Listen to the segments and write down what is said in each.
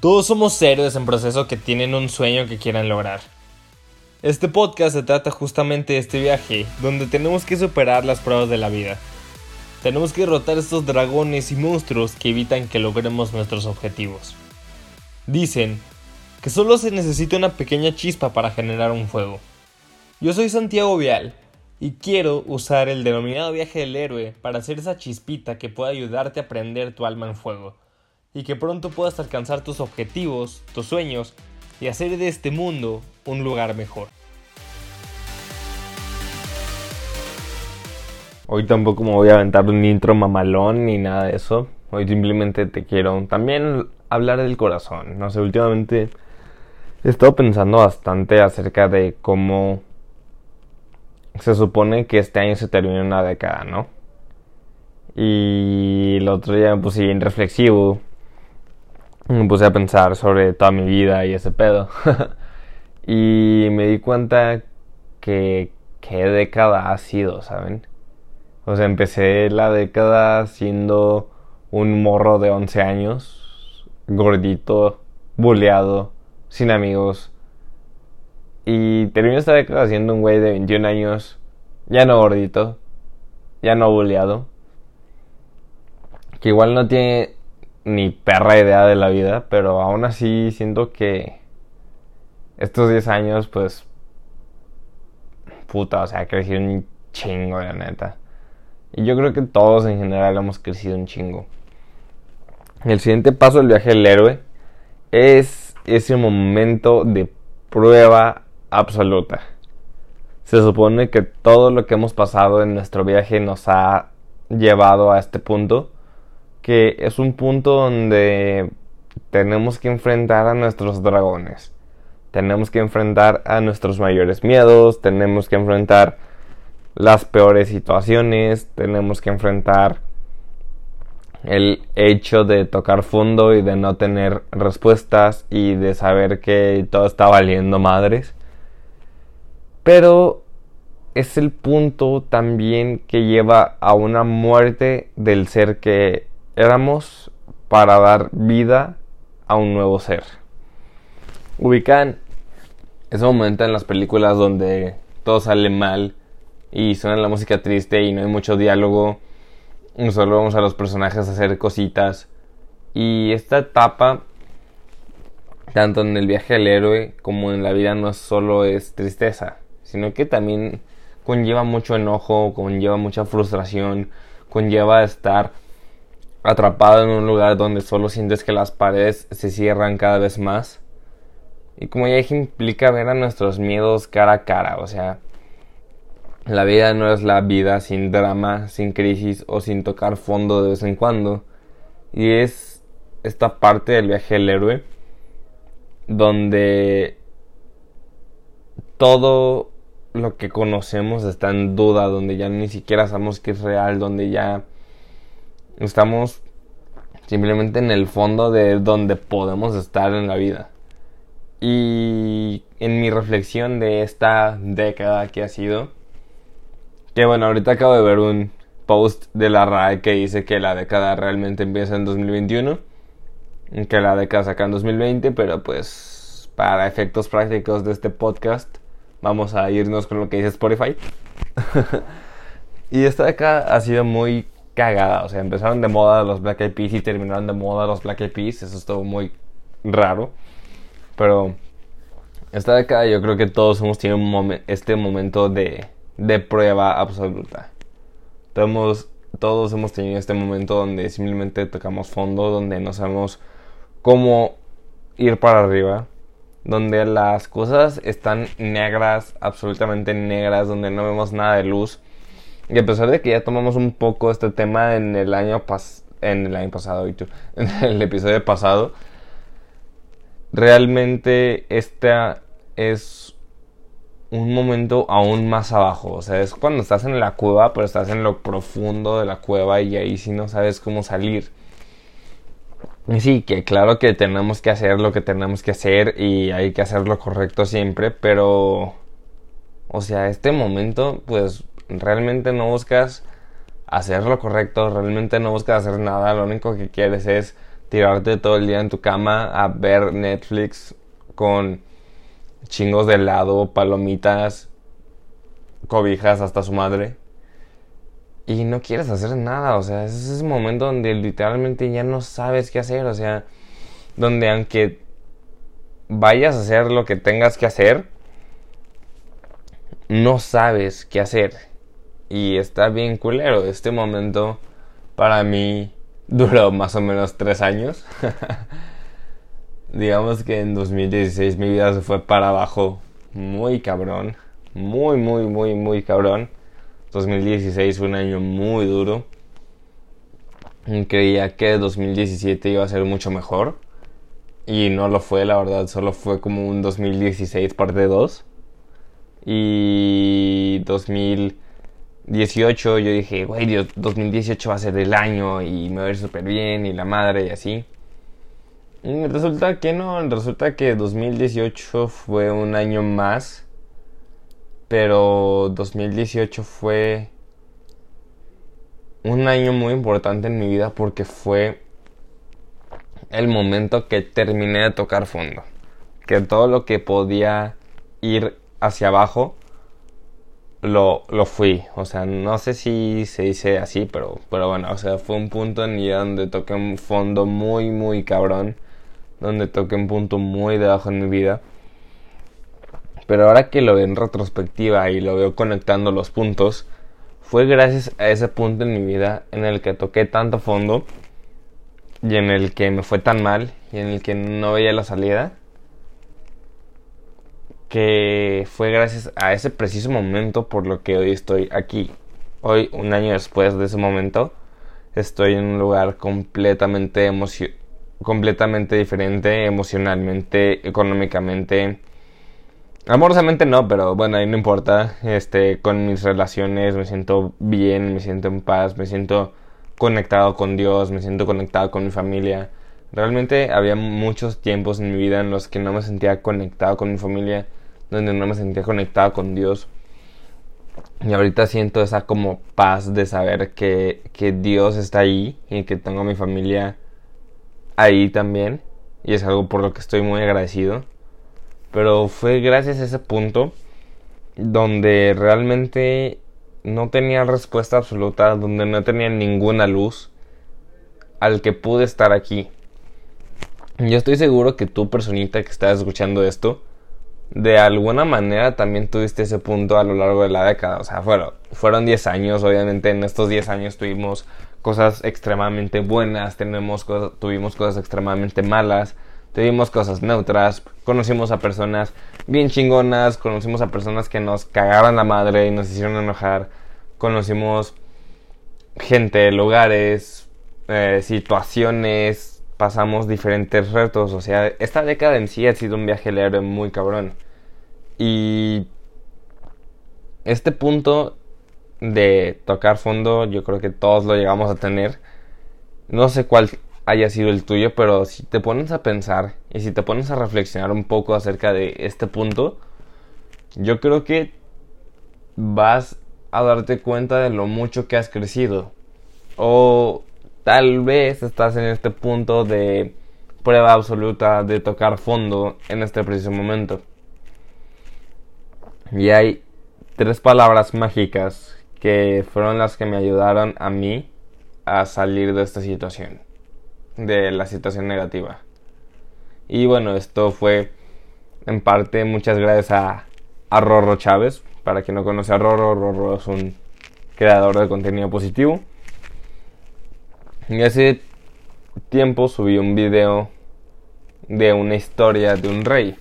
Todos somos héroes en proceso que tienen un sueño que quieran lograr. Este podcast se trata justamente de este viaje, donde tenemos que superar las pruebas de la vida. Tenemos que derrotar estos dragones y monstruos que evitan que logremos nuestros objetivos. Dicen que solo se necesita una pequeña chispa para generar un fuego. Yo soy Santiago Vial y quiero usar el denominado viaje del héroe para hacer esa chispita que pueda ayudarte a prender tu alma en fuego y que pronto puedas alcanzar tus objetivos, tus sueños y hacer de este mundo un lugar mejor. Hoy tampoco me voy a aventar un intro mamalón ni nada de eso. Hoy simplemente te quiero también hablar del corazón. No sé, últimamente he estado pensando bastante acerca de cómo se supone que este año se termina una década, ¿no? Y el otro día me puse bien reflexivo me puse a pensar sobre toda mi vida y ese pedo. y me di cuenta que qué década ha sido, ¿saben? O sea, empecé la década siendo un morro de 11 años, gordito, buleado, sin amigos. Y terminé esta década siendo un güey de 21 años, ya no gordito, ya no buleado. Que igual no tiene ni perra idea de la vida, pero aún así siento que estos 10 años, pues, puta, o sea, crecí un chingo, la neta. Y yo creo que todos en general hemos crecido un chingo. El siguiente paso del viaje del héroe es ese momento de prueba absoluta. Se supone que todo lo que hemos pasado en nuestro viaje nos ha llevado a este punto que es un punto donde tenemos que enfrentar a nuestros dragones. Tenemos que enfrentar a nuestros mayores miedos, tenemos que enfrentar las peores situaciones, tenemos que enfrentar el hecho de tocar fondo y de no tener respuestas y de saber que todo está valiendo madres. Pero es el punto también que lleva a una muerte del ser que éramos para dar vida a un nuevo ser. Ubican ese momento en las películas donde todo sale mal y suena la música triste y no hay mucho diálogo. Solo vamos a los personajes a hacer cositas. Y esta etapa, tanto en el viaje al héroe como en la vida, no solo es tristeza, sino que también conlleva mucho enojo, conlleva mucha frustración, conlleva estar atrapado en un lugar donde solo sientes que las paredes se cierran cada vez más. Y como ya dije, implica ver a nuestros miedos cara a cara. O sea, la vida no es la vida sin drama, sin crisis o sin tocar fondo de vez en cuando. Y es esta parte del viaje del héroe donde todo lo que conocemos está en duda, donde ya ni siquiera sabemos que es real, donde ya Estamos simplemente en el fondo de donde podemos estar en la vida. Y en mi reflexión de esta década que ha sido, que bueno, ahorita acabo de ver un post de la RAE que dice que la década realmente empieza en 2021, que la década saca en 2020, pero pues para efectos prácticos de este podcast vamos a irnos con lo que dice Spotify. y esta década ha sido muy cagada. O sea, empezaron de moda los Black Eyed Peas y terminaron de moda los Black Eyed Peas. Eso estuvo muy raro. Pero esta década yo creo que todos hemos tenido este momento de, de prueba absoluta. Todos, todos hemos tenido este momento donde simplemente tocamos fondo, donde no sabemos cómo ir para arriba, donde las cosas están negras, absolutamente negras, donde no vemos nada de luz y a pesar de que ya tomamos un poco este tema en el año en el año pasado, en el episodio pasado, realmente este es un momento aún más abajo. O sea, es cuando estás en la cueva, pero estás en lo profundo de la cueva y ahí sí no sabes cómo salir. Y sí, que claro que tenemos que hacer lo que tenemos que hacer y hay que hacer lo correcto siempre, pero... O sea, este momento, pues realmente no buscas hacer lo correcto, realmente no buscas hacer nada, lo único que quieres es tirarte todo el día en tu cama a ver Netflix con chingos de helado, palomitas, cobijas hasta su madre. Y no quieres hacer nada, o sea, es ese momento donde literalmente ya no sabes qué hacer, o sea, donde aunque vayas a hacer lo que tengas que hacer, no sabes qué hacer. Y está bien culero. Este momento para mí duró más o menos tres años. Digamos que en 2016 mi vida se fue para abajo muy cabrón. Muy, muy, muy, muy cabrón. 2016 fue un año muy duro. Creía que 2017 iba a ser mucho mejor. Y no lo fue, la verdad. Solo fue como un 2016 parte 2. Y 2018 yo dije, güey, Dios, 2018 va a ser el año y me va a ir súper bien y la madre y así. Y resulta que no, resulta que 2018 fue un año más. Pero 2018 fue un año muy importante en mi vida porque fue el momento que terminé de tocar fondo. Que todo lo que podía ir hacia abajo, lo, lo fui. O sea, no sé si se dice así, pero, pero bueno, o sea, fue un punto en vida donde toqué un fondo muy, muy cabrón. Donde toqué un punto muy debajo en mi vida. Pero ahora que lo veo en retrospectiva y lo veo conectando los puntos, fue gracias a ese punto en mi vida en el que toqué tanto fondo y en el que me fue tan mal y en el que no veía la salida que fue gracias a ese preciso momento por lo que hoy estoy aquí. Hoy, un año después de ese momento, estoy en un lugar completamente completamente diferente emocionalmente, económicamente. Amorosamente no, pero bueno, ahí no importa. Este, con mis relaciones me siento bien, me siento en paz, me siento conectado con Dios, me siento conectado con mi familia. Realmente había muchos tiempos en mi vida en los que no me sentía conectado con mi familia donde no me sentía conectado con Dios. Y ahorita siento esa como paz de saber que, que Dios está ahí y que tengo a mi familia ahí también. Y es algo por lo que estoy muy agradecido. Pero fue gracias a ese punto donde realmente no tenía respuesta absoluta, donde no tenía ninguna luz al que pude estar aquí. Yo estoy seguro que tú, personita que estás escuchando esto, de alguna manera también tuviste ese punto a lo largo de la década. O sea, fueron, fueron 10 años, obviamente en estos 10 años tuvimos cosas extremadamente buenas, tenemos tuvimos cosas extremadamente malas, tuvimos cosas neutras, conocimos a personas bien chingonas, conocimos a personas que nos cagaban la madre y nos hicieron enojar, conocimos gente, lugares, eh, situaciones, pasamos diferentes retos. O sea, esta década en sí ha sido un viaje leve muy cabrón. Y este punto de tocar fondo, yo creo que todos lo llegamos a tener. No sé cuál haya sido el tuyo, pero si te pones a pensar y si te pones a reflexionar un poco acerca de este punto, yo creo que vas a darte cuenta de lo mucho que has crecido. O Tal vez estás en este punto de prueba absoluta de tocar fondo en este preciso momento. Y hay tres palabras mágicas que fueron las que me ayudaron a mí a salir de esta situación, de la situación negativa. Y bueno, esto fue en parte muchas gracias a, a Rorro Chávez. Para quien no conoce a Rorro, Rorro es un creador de contenido positivo y hace tiempo subí un video de una historia de un rey.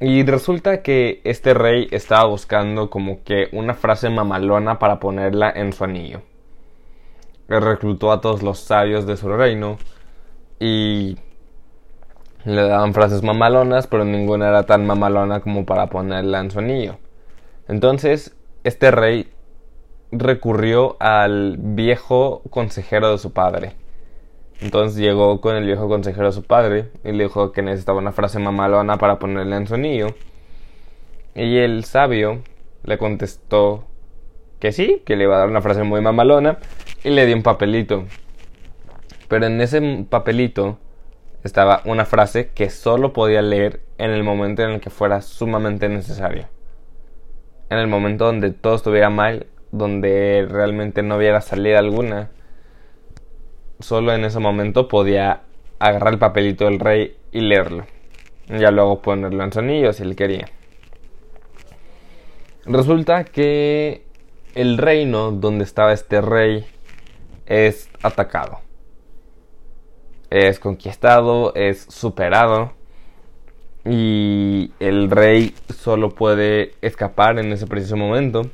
Y resulta que este rey estaba buscando como que una frase mamalona para ponerla en su anillo. reclutó a todos los sabios de su reino y le daban frases mamalonas, pero ninguna era tan mamalona como para ponerla en su anillo. Entonces, este rey recurrió al viejo consejero de su padre. Entonces llegó con el viejo consejero de su padre y le dijo que necesitaba una frase mamalona para ponerle en su. Y el sabio le contestó que sí, que le iba a dar una frase muy mamalona y le dio un papelito. Pero en ese papelito estaba una frase que solo podía leer en el momento en el que fuera sumamente necesario. En el momento donde todo estuviera mal, donde realmente no hubiera salida alguna. Solo en ese momento podía agarrar el papelito del rey y leerlo. Ya luego ponerlo en sonillo si él quería. Resulta que el reino donde estaba este rey es atacado es conquistado, es superado y el rey solo puede escapar en ese preciso momento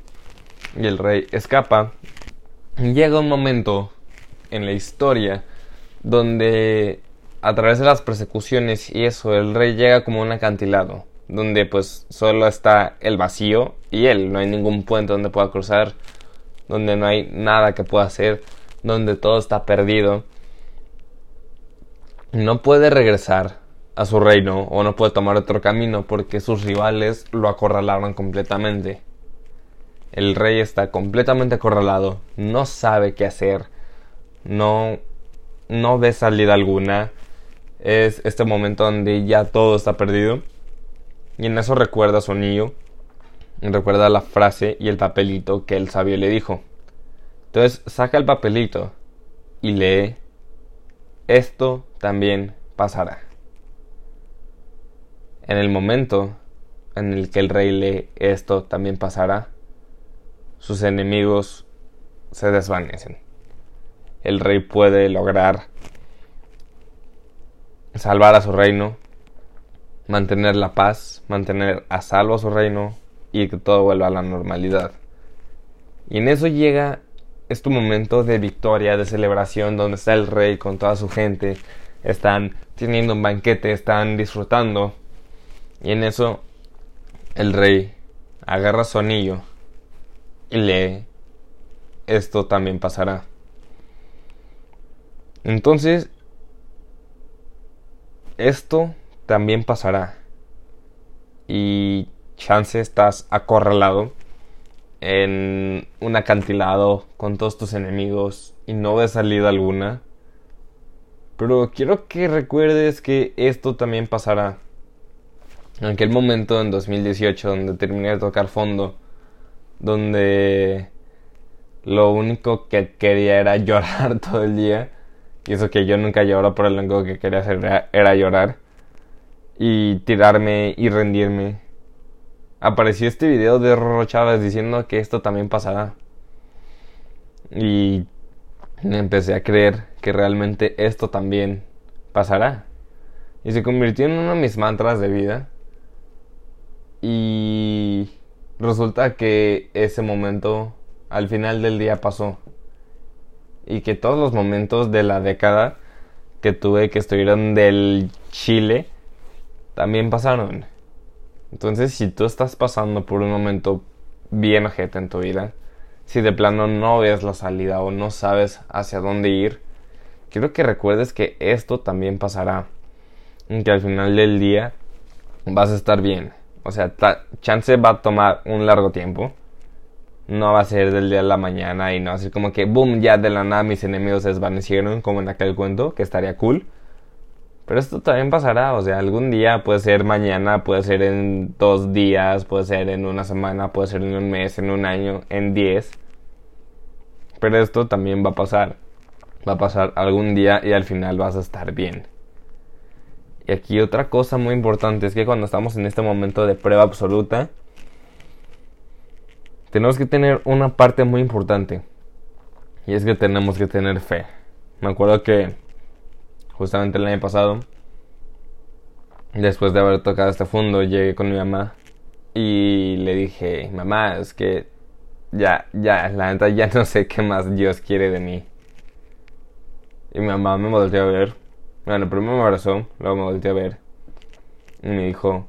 y el rey escapa. Llega un momento en la historia donde a través de las persecuciones y eso el rey llega como un acantilado donde pues solo está el vacío y él, no hay ningún puente donde pueda cruzar, donde no hay nada que pueda hacer, donde todo está perdido no puede regresar a su reino o no puede tomar otro camino porque sus rivales lo acorralaron completamente. El rey está completamente acorralado, no sabe qué hacer, no, no ve salida alguna. Es este momento donde ya todo está perdido. Y en eso recuerda a su niño, recuerda la frase y el papelito que el sabio le dijo. Entonces saca el papelito y lee esto también pasará. En el momento en el que el rey lee esto también pasará, sus enemigos se desvanecen. El rey puede lograr salvar a su reino, mantener la paz, mantener a salvo su reino y que todo vuelva a la normalidad. Y en eso llega es tu momento de victoria, de celebración, donde está el rey con toda su gente. Están teniendo un banquete, están disfrutando. Y en eso el rey agarra su anillo lee, esto también pasará. Entonces, esto también pasará. Y chance estás acorralado en un acantilado con todos tus enemigos y no ves salida alguna. Pero quiero que recuerdes que esto también pasará. En aquel momento en 2018 donde terminé de tocar fondo, donde lo único que quería era llorar todo el día. Y eso que yo nunca lloro, pero lo único que quería hacer era llorar. Y tirarme y rendirme apareció este video de Roro Chávez diciendo que esto también pasará. Y empecé a creer que realmente esto también pasará. Y se convirtió en uno de mis mantras de vida. Y resulta que ese momento al final del día pasó. Y que todos los momentos de la década que tuve que estuvieron del Chile también pasaron. Entonces, si tú estás pasando por un momento bien ojete en tu vida, si de plano no ves la salida o no sabes hacia dónde ir, quiero que recuerdes que esto también pasará. Y que al final del día vas a estar bien. O sea, chance va a tomar un largo tiempo. No va a ser del día a la mañana y no va a ser como que, boom, ya de la nada mis enemigos se desvanecieron, como en aquel cuento, que estaría cool. Pero esto también pasará, o sea, algún día puede ser mañana, puede ser en dos días, puede ser en una semana, puede ser en un mes, en un año, en diez. Pero esto también va a pasar. Va a pasar algún día y al final vas a estar bien. Y aquí otra cosa muy importante es que cuando estamos en este momento de prueba absoluta, tenemos que tener una parte muy importante. Y es que tenemos que tener fe. Me acuerdo que justamente el año pasado, después de haber tocado este fondo, llegué con mi mamá y le dije, mamá, es que ya, ya, la neta ya no sé qué más Dios quiere de mí. Y mi mamá me volteó a ver. Bueno, primero me abrazó, luego me volteó a ver. Y me dijo,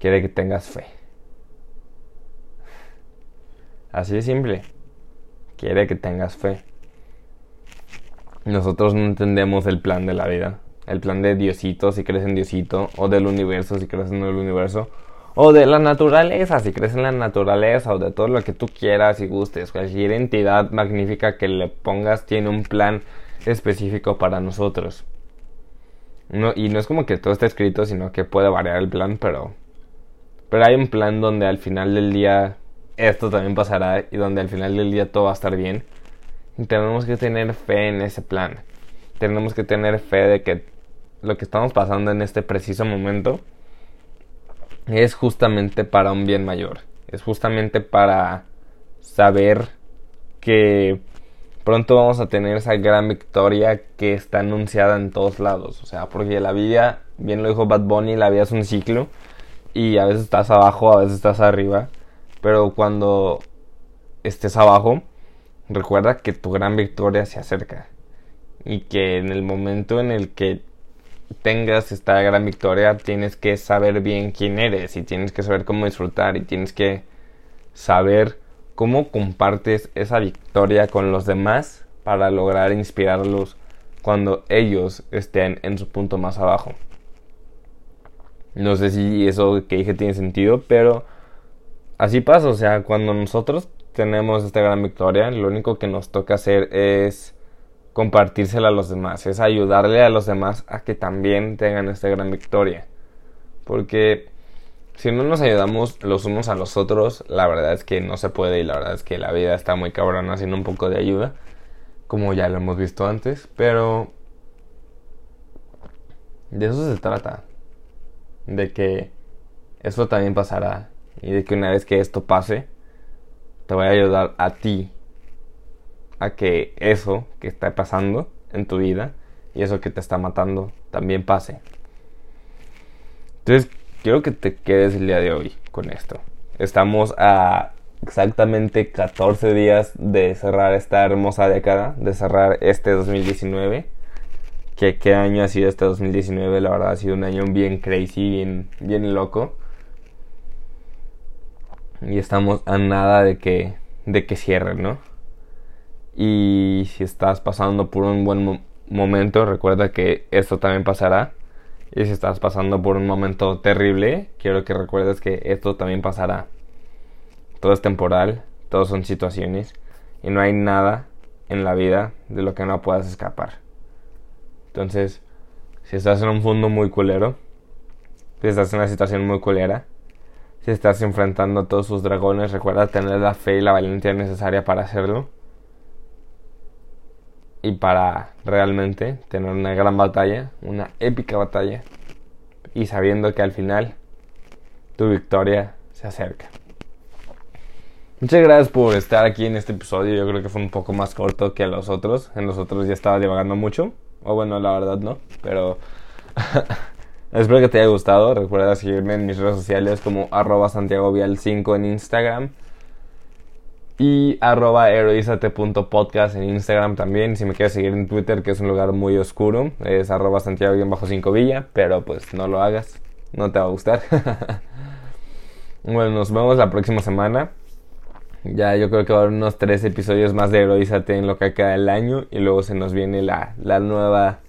quiere que tengas fe. Así de simple. Quiere que tengas fe. Nosotros no entendemos el plan de la vida. El plan de Diosito, si crees en Diosito. O del universo, si crees en el universo. O de la naturaleza, si crees en la naturaleza. O de todo lo que tú quieras y gustes. Cualquier entidad magnífica que le pongas tiene un plan específico para nosotros. No, y no es como que todo está escrito, sino que puede variar el plan, pero, pero hay un plan donde al final del día esto también pasará y donde al final del día todo va a estar bien. Y tenemos que tener fe en ese plan. Tenemos que tener fe de que lo que estamos pasando en este preciso momento es justamente para un bien mayor. Es justamente para saber que pronto vamos a tener esa gran victoria que está anunciada en todos lados. O sea, porque la vida, bien lo dijo Bad Bunny, la vida es un ciclo. Y a veces estás abajo, a veces estás arriba. Pero cuando estés abajo, recuerda que tu gran victoria se acerca. Y que en el momento en el que tengas esta gran victoria, tienes que saber bien quién eres y tienes que saber cómo disfrutar y tienes que saber cómo compartes esa victoria con los demás para lograr inspirarlos cuando ellos estén en su punto más abajo. No sé si eso que dije tiene sentido, pero así pasa, o sea, cuando nosotros tenemos esta gran victoria, lo único que nos toca hacer es compartírsela a los demás, es ayudarle a los demás a que también tengan esta gran victoria. Porque si no nos ayudamos los unos a los otros, la verdad es que no se puede y la verdad es que la vida está muy cabrona sin un poco de ayuda, como ya lo hemos visto antes, pero de eso se trata, de que esto también pasará y de que una vez que esto pase, te voy a ayudar a ti a que eso que está pasando en tu vida y eso que te está matando también pase. Entonces, quiero que te quedes el día de hoy con esto. Estamos a exactamente 14 días de cerrar esta hermosa década, de cerrar este 2019. Que qué año ha sido este 2019, la verdad ha sido un año bien crazy, bien, bien loco. Y estamos a nada de que, de que cierre, ¿no? Y si estás pasando por un buen momento, recuerda que esto también pasará. Y si estás pasando por un momento terrible, quiero que recuerdes que esto también pasará. Todo es temporal, todo son situaciones. Y no hay nada en la vida de lo que no puedas escapar. Entonces, si estás en un fondo muy culero, si estás en una situación muy culera, si estás enfrentando a todos sus dragones, recuerda tener la fe y la valentía necesaria para hacerlo y para realmente tener una gran batalla, una épica batalla y sabiendo que al final tu victoria se acerca. Muchas gracias por estar aquí en este episodio. Yo creo que fue un poco más corto que los otros. En los otros ya estaba divagando mucho. O bueno, la verdad no. Pero espero que te haya gustado. Recuerda seguirme en mis redes sociales como arroba santiagovial5 en Instagram y arroba heroizate.podcast en Instagram también. Si me quieres seguir en Twitter, que es un lugar muy oscuro, es arroba santiago-5 villa, pero pues no lo hagas, no te va a gustar. bueno, nos vemos la próxima semana. Ya yo creo que va a haber unos tres episodios más de Heroízate en lo que queda del año. Y luego se nos viene la, la nueva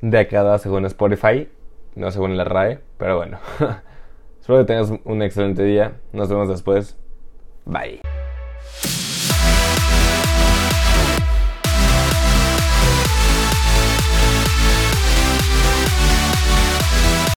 década según Spotify, no según la RAE, pero bueno. Espero que tengas un excelente día. Nos vemos después. Bye.